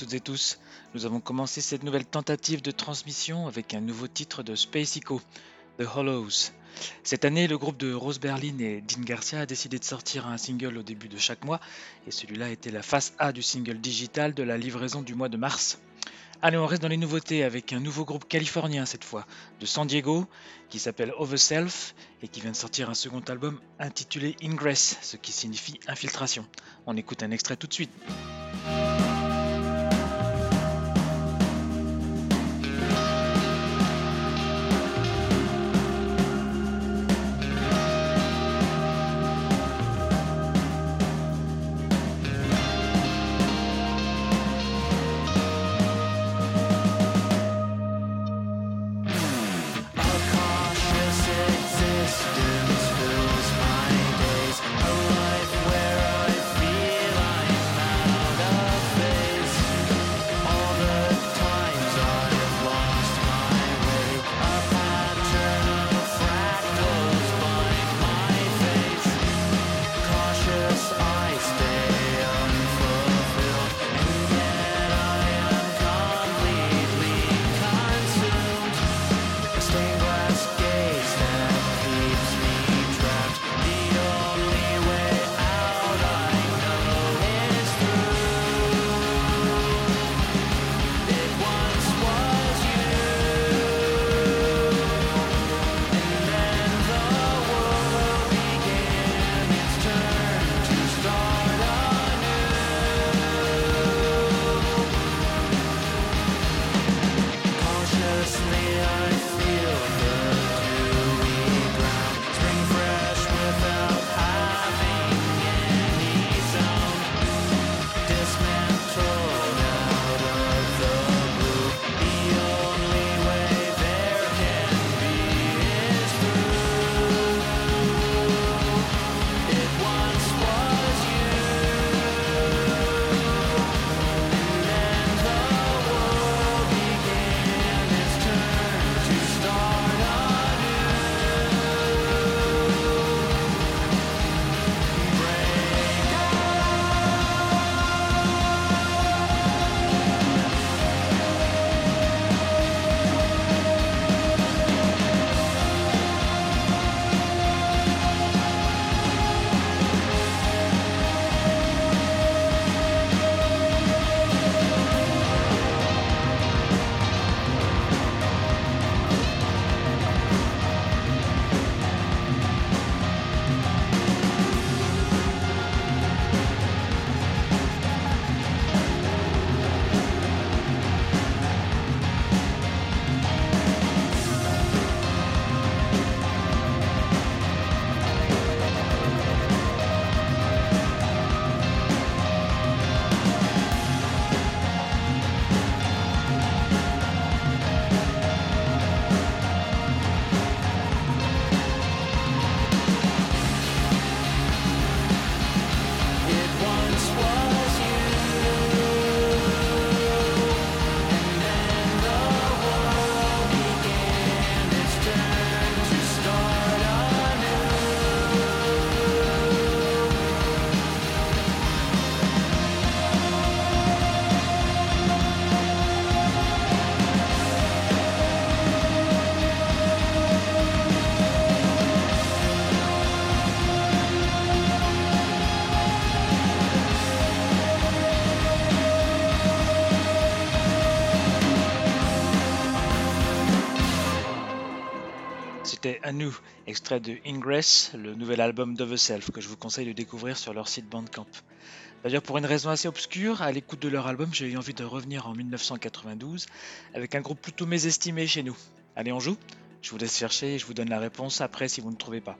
Toutes et tous. Nous avons commencé cette nouvelle tentative de transmission avec un nouveau titre de Space Echo, The Hollows. Cette année, le groupe de Rose Berlin et Dean Garcia a décidé de sortir un single au début de chaque mois, et celui-là était la face A du single digital de la livraison du mois de mars. Allez, on reste dans les nouveautés avec un nouveau groupe californien cette fois, de San Diego, qui s'appelle Overself et qui vient de sortir un second album intitulé Ingress, ce qui signifie infiltration. On écoute un extrait tout de suite. À nous, extrait de Ingress, le nouvel album The Self que je vous conseille de découvrir sur leur site Bandcamp. D'ailleurs, pour une raison assez obscure, à l'écoute de leur album, j'ai eu envie de revenir en 1992 avec un groupe plutôt mésestimé chez nous. Allez, on joue? Je vous laisse chercher et je vous donne la réponse après si vous ne trouvez pas.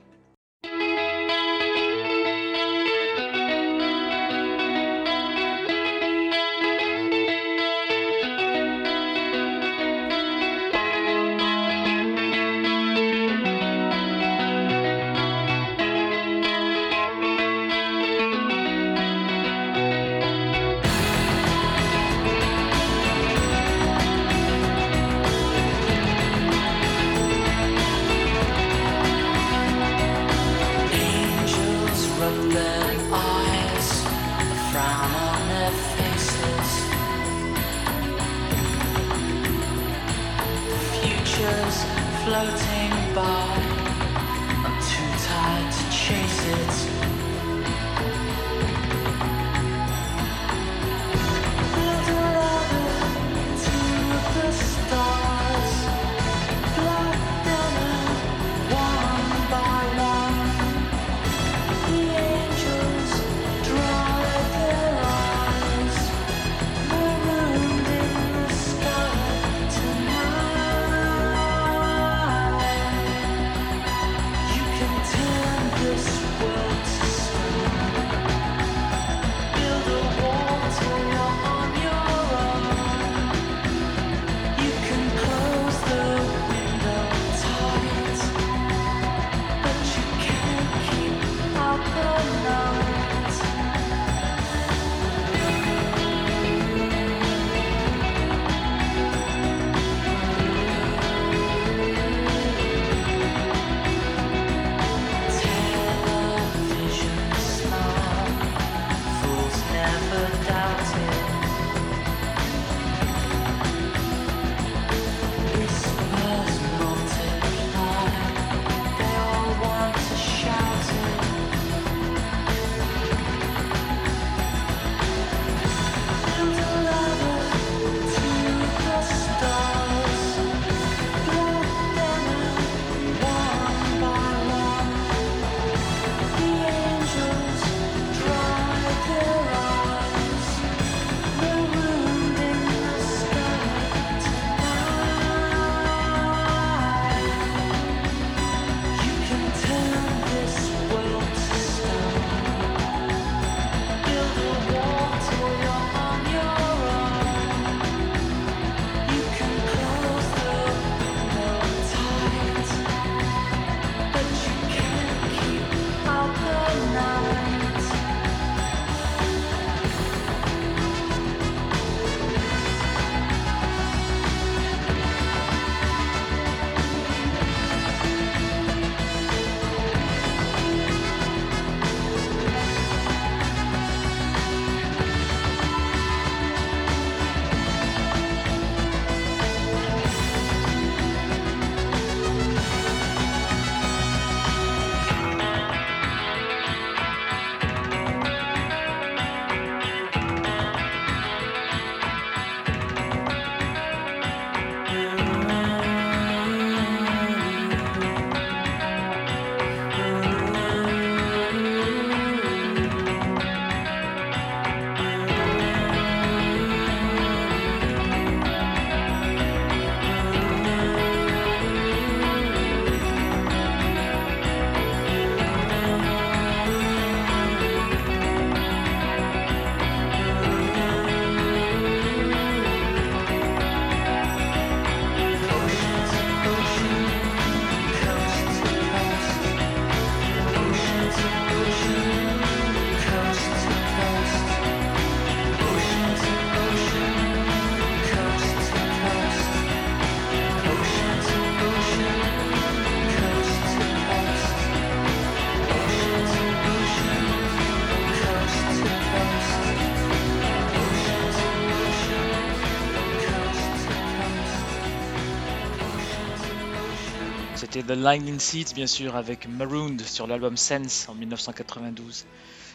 C'était The Lightning Seeds, bien sûr, avec Marooned sur l'album Sense en 1992.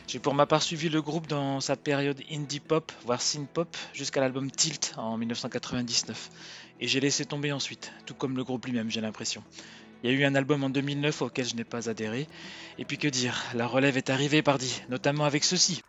J'ai pour ma part suivi le groupe dans sa période indie pop, voire synth pop, jusqu'à l'album Tilt en 1999. Et j'ai laissé tomber ensuite, tout comme le groupe lui-même, j'ai l'impression. Il y a eu un album en 2009 auquel je n'ai pas adhéré. Et puis que dire, la relève est arrivée, pardi, notamment avec ceci.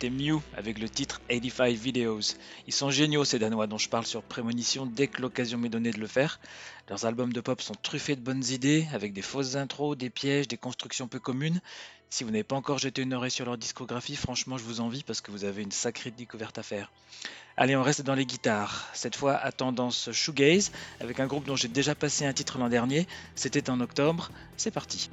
C'était Mew avec le titre 85 Videos. Ils sont géniaux ces Danois dont je parle sur Prémonition dès que l'occasion m'est donnée de le faire. Leurs albums de pop sont truffés de bonnes idées, avec des fausses intros, des pièges, des constructions peu communes. Si vous n'avez pas encore jeté une oreille sur leur discographie, franchement je vous envie parce que vous avez une sacrée découverte à faire. Allez, on reste dans les guitares. Cette fois à tendance shoegaze, avec un groupe dont j'ai déjà passé un titre l'an dernier. C'était en octobre. C'est parti.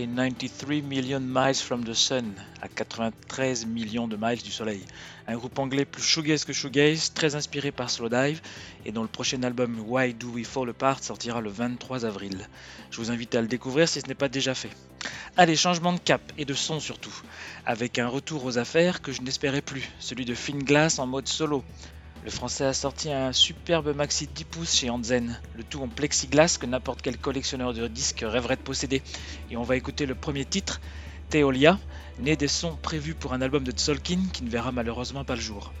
Stay 93 Million Miles from the Sun, à 93 millions de miles du soleil. Un groupe anglais plus shoegaze que shoegaze, très inspiré par Slowdive, et dont le prochain album Why Do We Fall Apart sortira le 23 avril. Je vous invite à le découvrir si ce n'est pas déjà fait. Allez, changement de cap et de son surtout, avec un retour aux affaires que je n'espérais plus, celui de Finn Glass en mode solo. Le français a sorti un superbe maxi 10 pouces chez Anzen, le tout en plexiglas que n'importe quel collectionneur de disques rêverait de posséder. Et on va écouter le premier titre, Theolia, né des sons prévus pour un album de Tzolkin qui ne verra malheureusement pas le jour.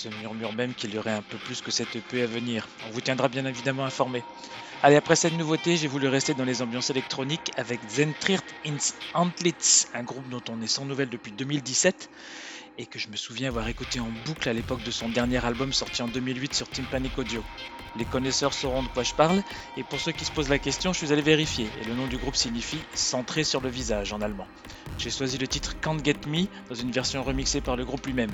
Se murmure même qu'il y aurait un peu plus que cette EP à venir. On vous tiendra bien évidemment informé. Allez, après cette nouveauté, j'ai voulu rester dans les ambiances électroniques avec Zentrirt ins Antlitz, un groupe dont on est sans nouvelles depuis 2017 et que je me souviens avoir écouté en boucle à l'époque de son dernier album sorti en 2008 sur Tympanic Audio. Les connaisseurs sauront de quoi je parle, et pour ceux qui se posent la question, je suis allé vérifier, et le nom du groupe signifie centré sur le visage en allemand. J'ai choisi le titre Can't Get Me dans une version remixée par le groupe lui-même.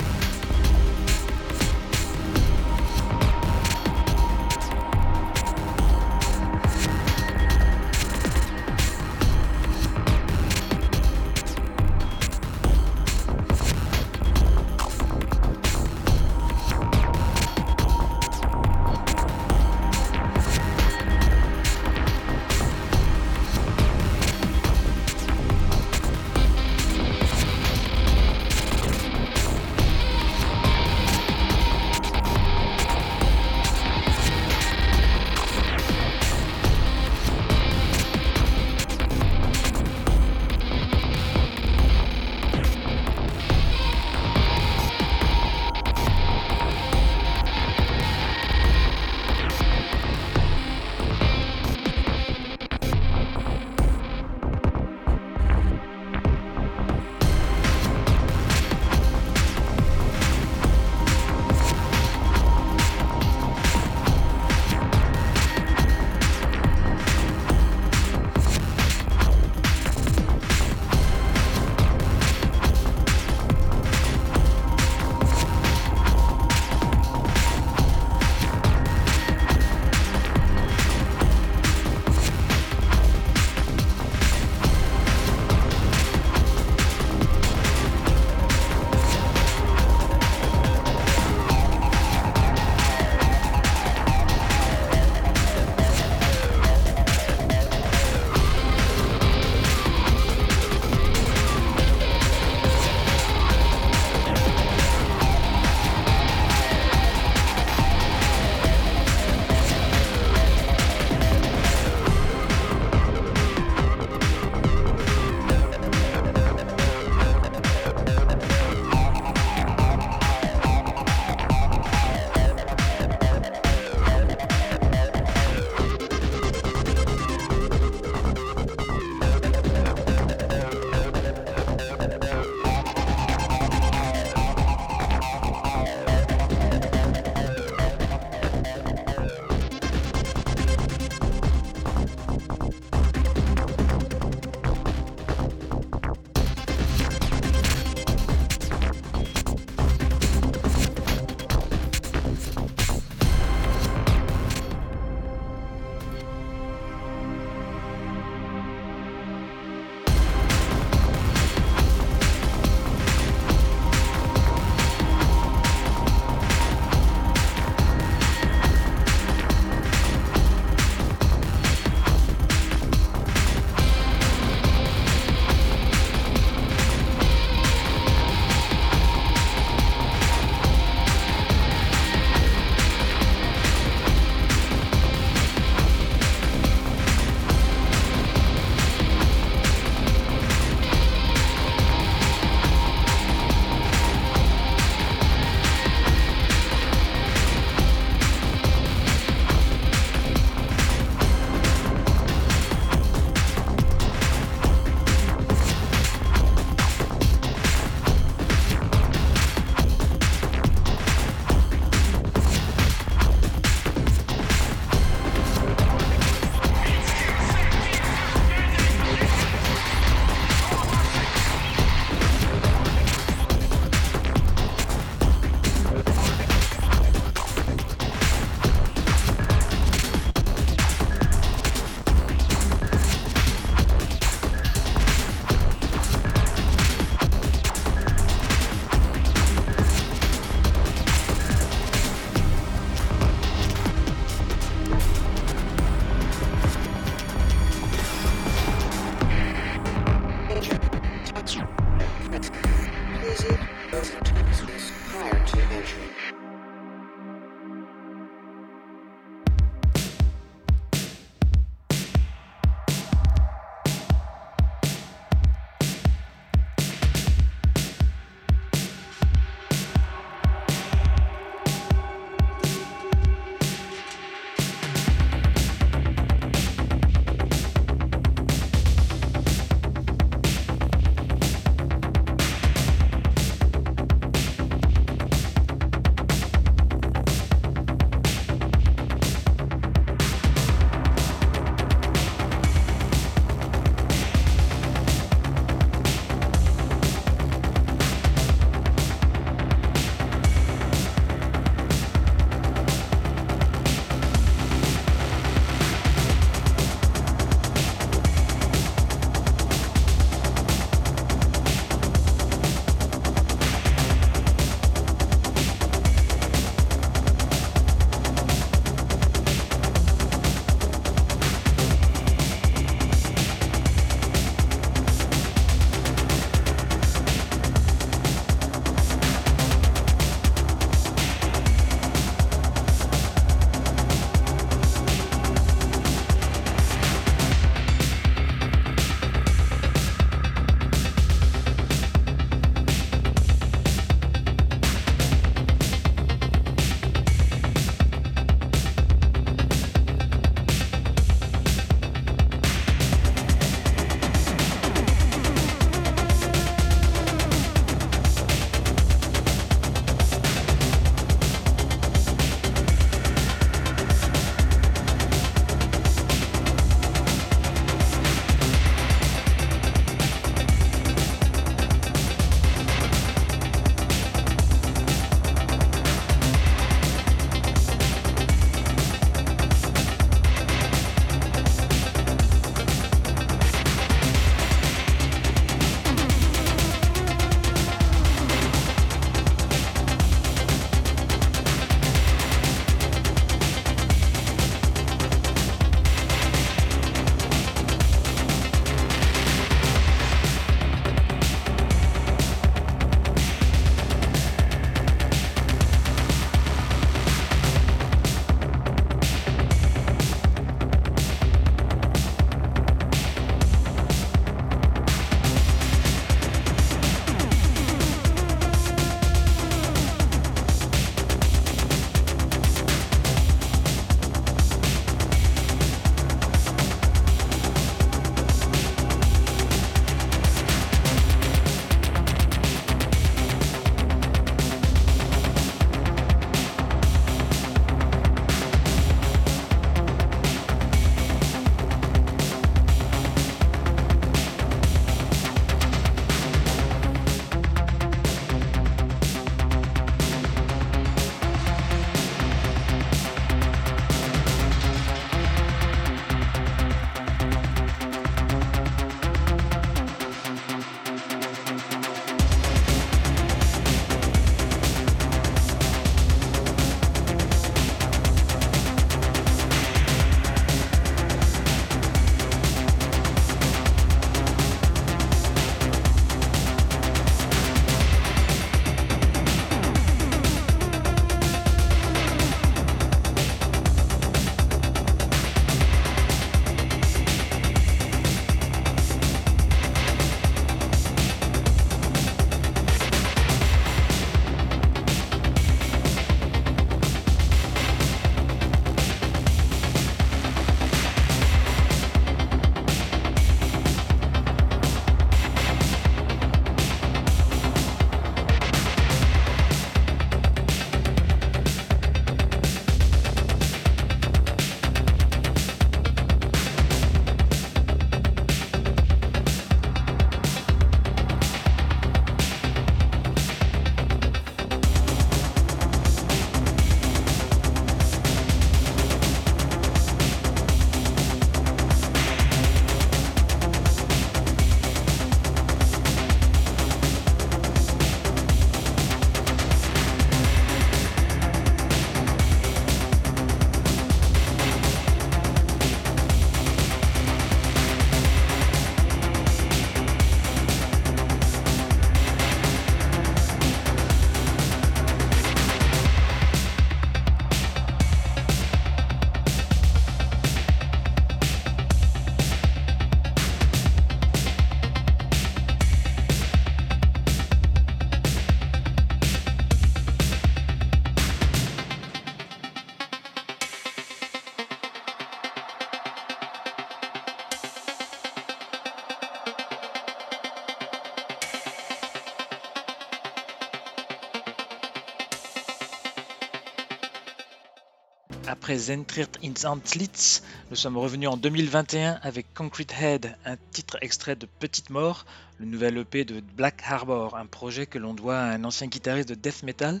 Après Zentriert ins Antlitz, nous sommes revenus en 2021 avec Concrete Head, un titre extrait de Petite Mort, le nouvel EP de Black Harbor, un projet que l'on doit à un ancien guitariste de death metal,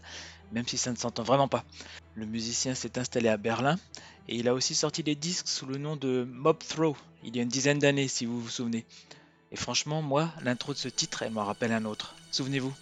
même si ça ne s'entend vraiment pas. Le musicien s'est installé à Berlin et il a aussi sorti des disques sous le nom de Mob Throw il y a une dizaine d'années, si vous vous souvenez. Et franchement, moi, l'intro de ce titre, elle m'en rappelle un autre. Souvenez-vous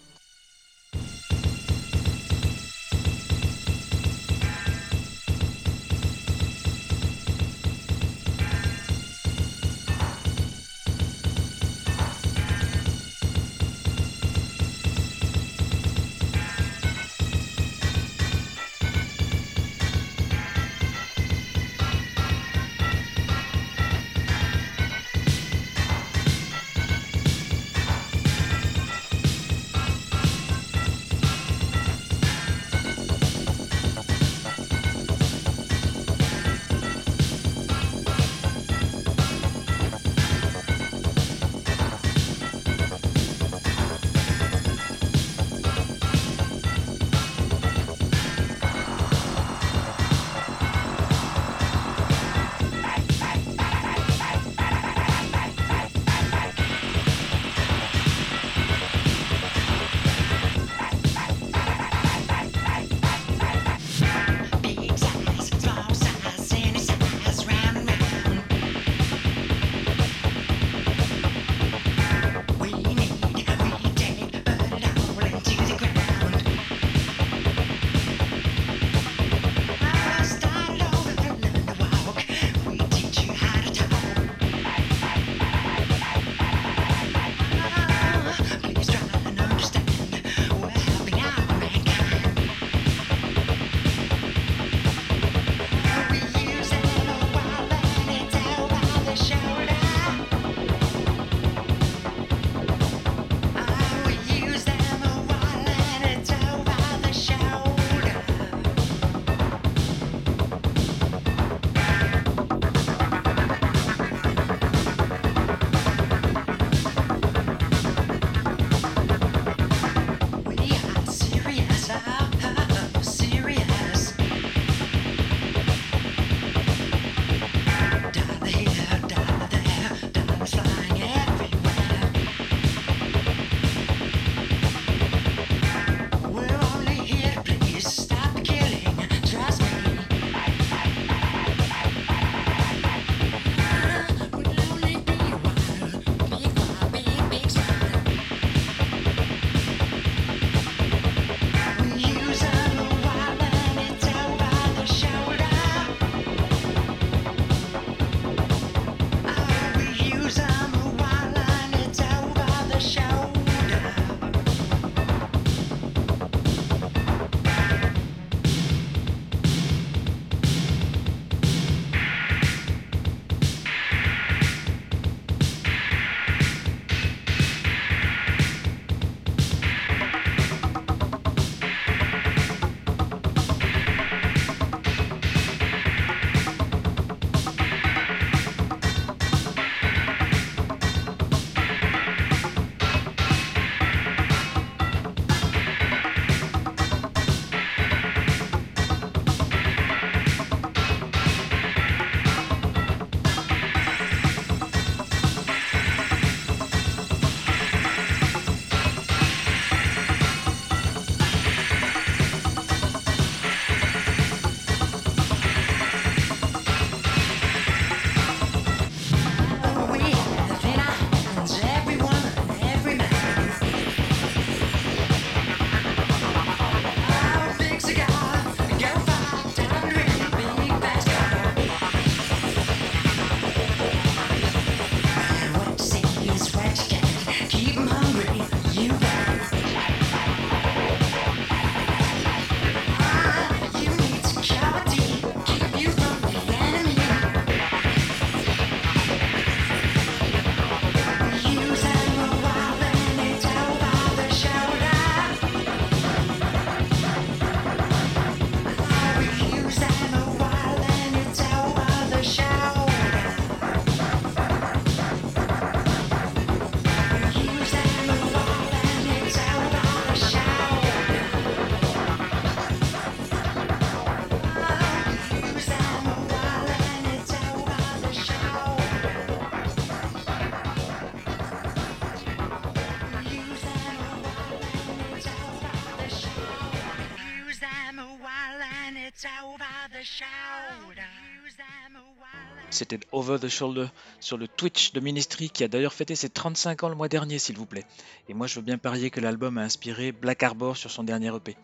Over the Shoulder sur le Twitch de Ministry qui a d'ailleurs fêté ses 35 ans le mois dernier s'il vous plaît. Et moi je veux bien parier que l'album a inspiré Black Arbor sur son dernier EP.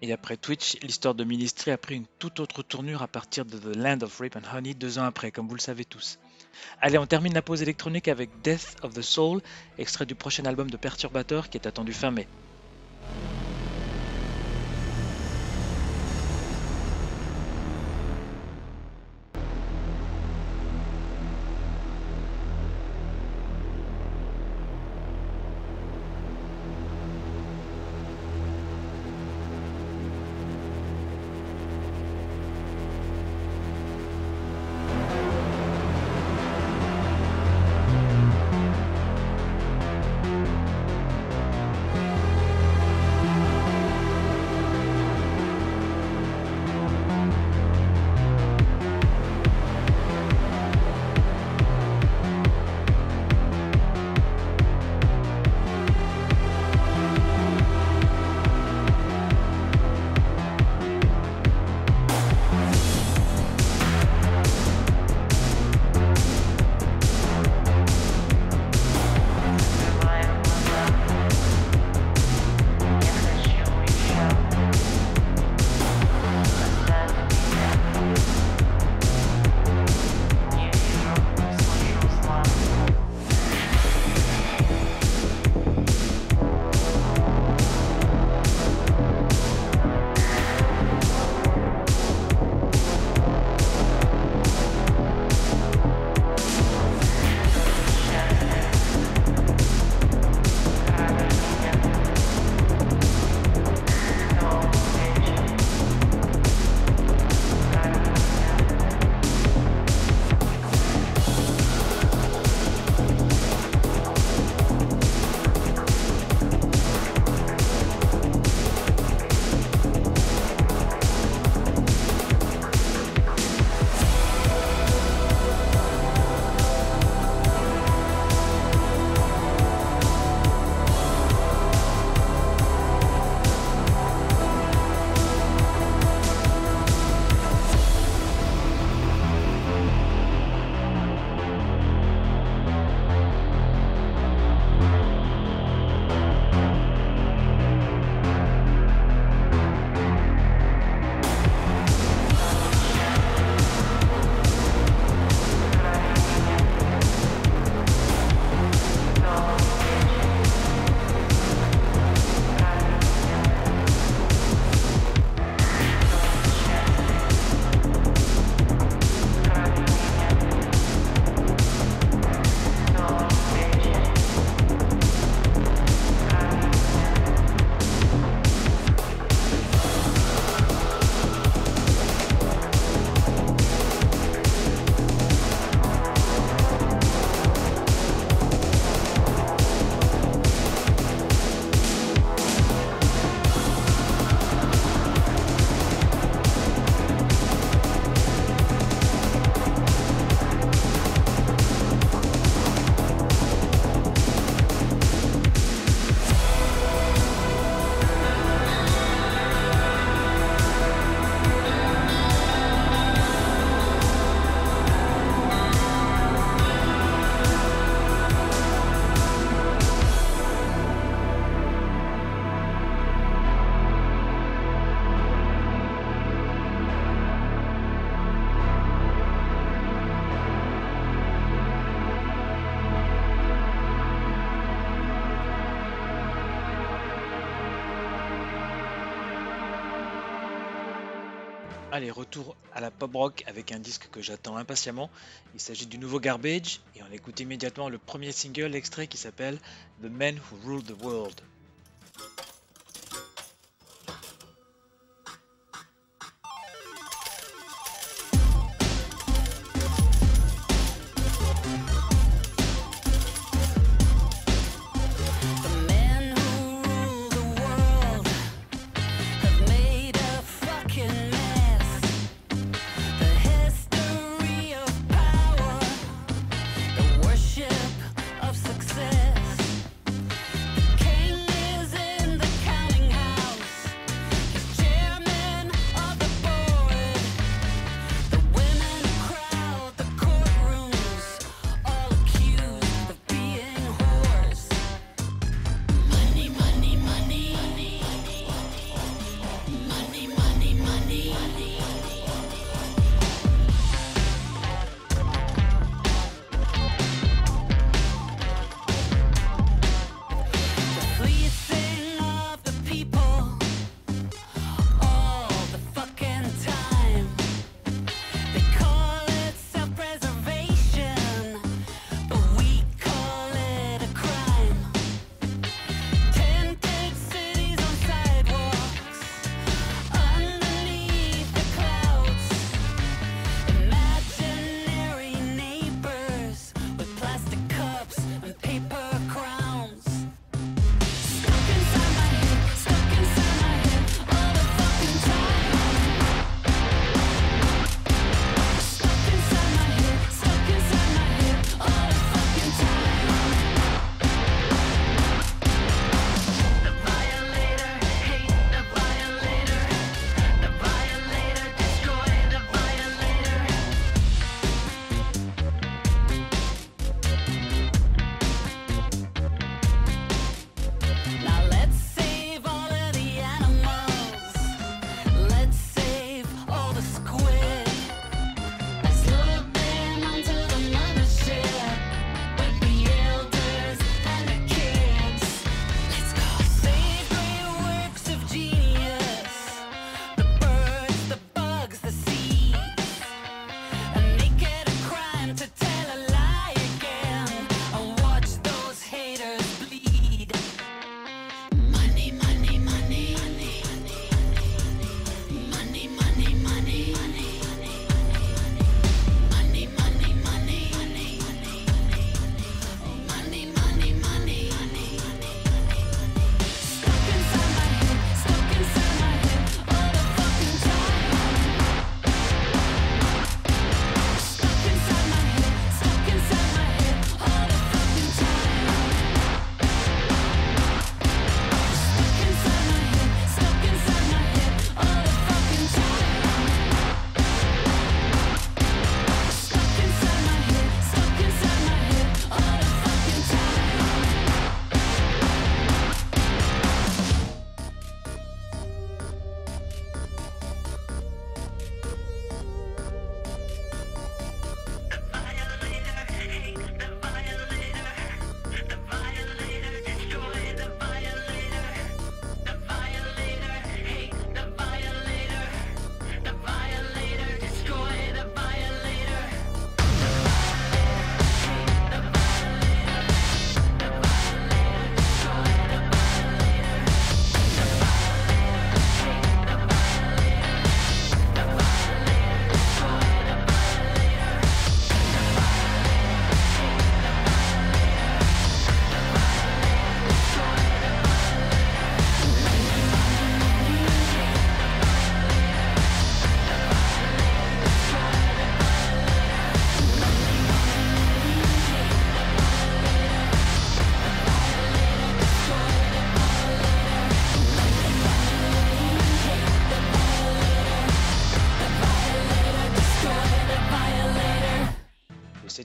Et après Twitch, l'histoire de Ministry a pris une toute autre tournure à partir de The Land of Rape and Honey deux ans après, comme vous le savez tous. Allez, on termine la pause électronique avec Death of the Soul, extrait du prochain album de Perturbator qui est attendu fin mai. Allez, retour à la pop rock avec un disque que j'attends impatiemment. Il s'agit du nouveau Garbage et on écoute immédiatement le premier single extrait qui s'appelle The Men Who Rule the World.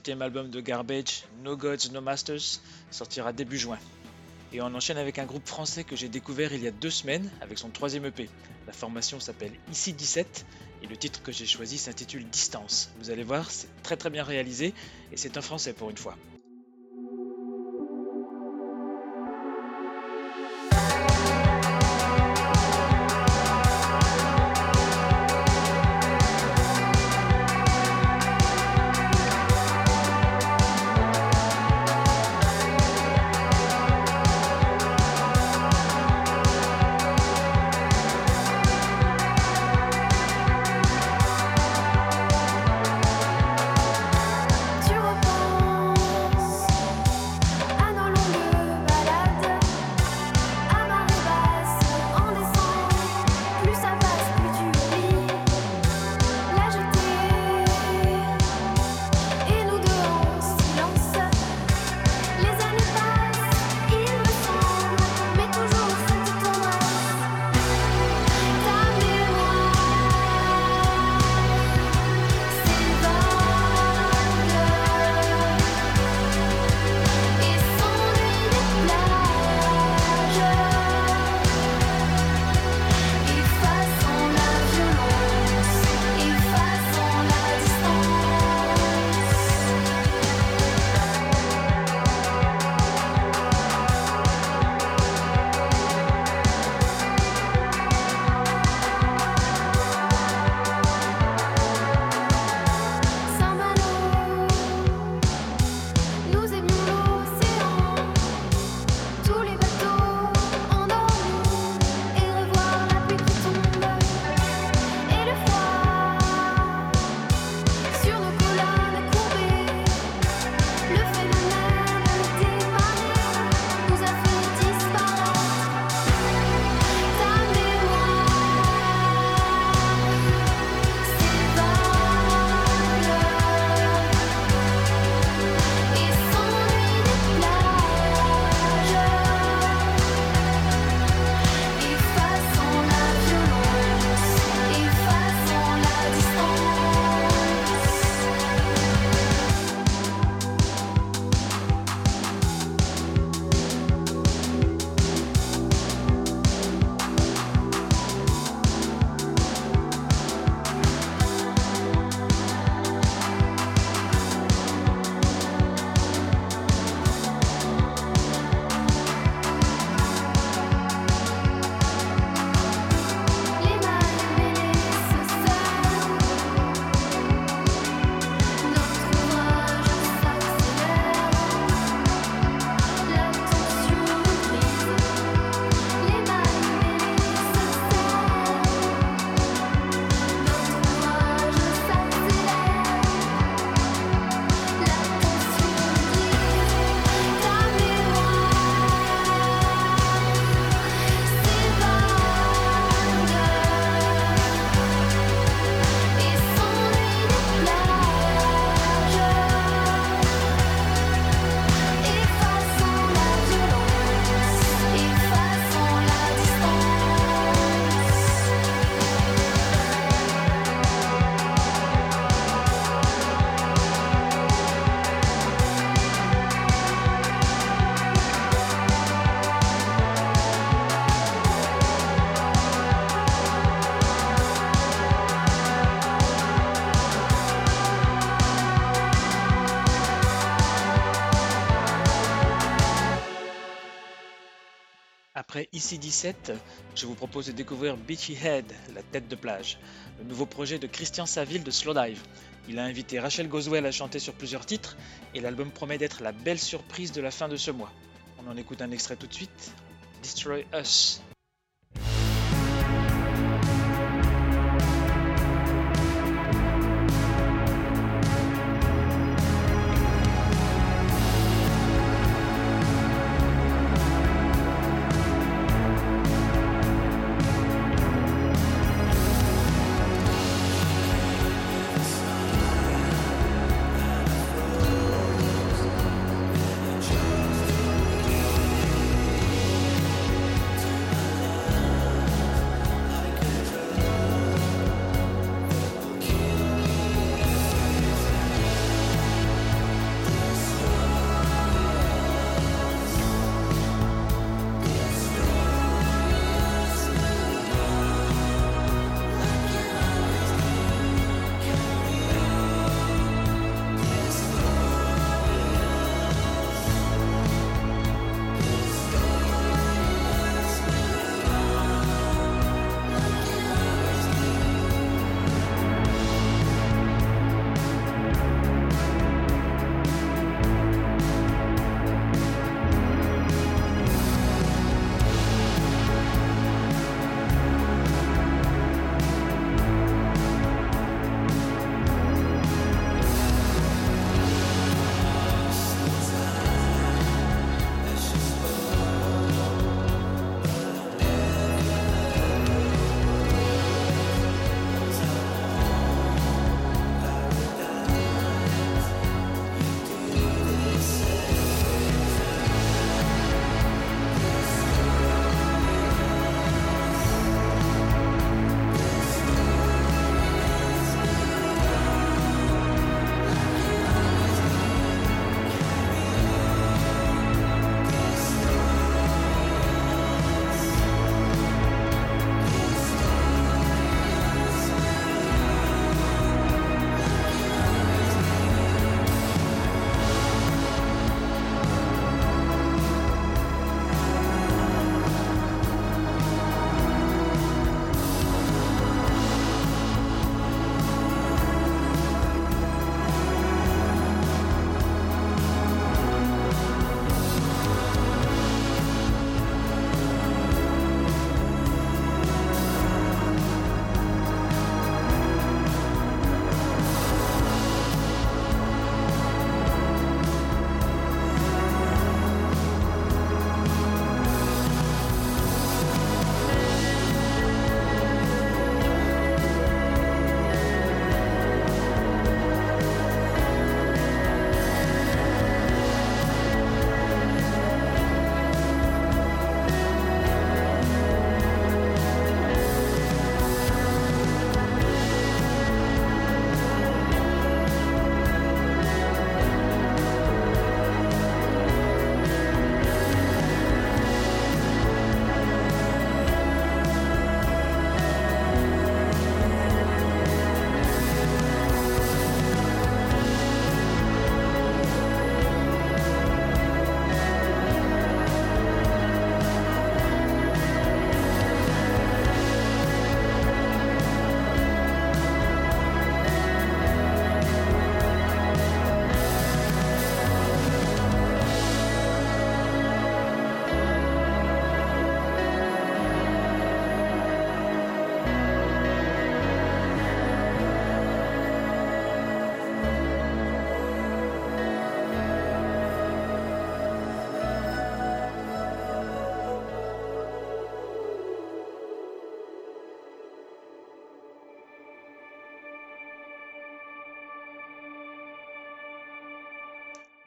Septième album de Garbage, No Gods, No Masters, sortira début juin. Et on enchaîne avec un groupe français que j'ai découvert il y a deux semaines avec son troisième EP. La formation s'appelle Ici 17 et le titre que j'ai choisi s'intitule Distance. Vous allez voir, c'est très très bien réalisé et c'est un français pour une fois. Ici 17, je vous propose de découvrir Beachy Head, la tête de plage, le nouveau projet de Christian Saville de Slowdive. Il a invité Rachel Goswell à chanter sur plusieurs titres et l'album promet d'être la belle surprise de la fin de ce mois. On en écoute un extrait tout de suite. Destroy Us.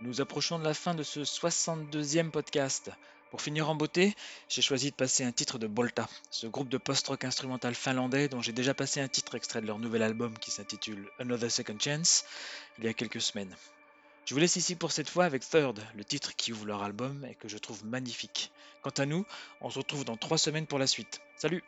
Nous approchons de la fin de ce 62e podcast. Pour finir en beauté, j'ai choisi de passer un titre de Bolta, ce groupe de post-rock instrumental finlandais dont j'ai déjà passé un titre extrait de leur nouvel album qui s'intitule Another Second Chance il y a quelques semaines. Je vous laisse ici pour cette fois avec Third, le titre qui ouvre leur album et que je trouve magnifique. Quant à nous, on se retrouve dans trois semaines pour la suite. Salut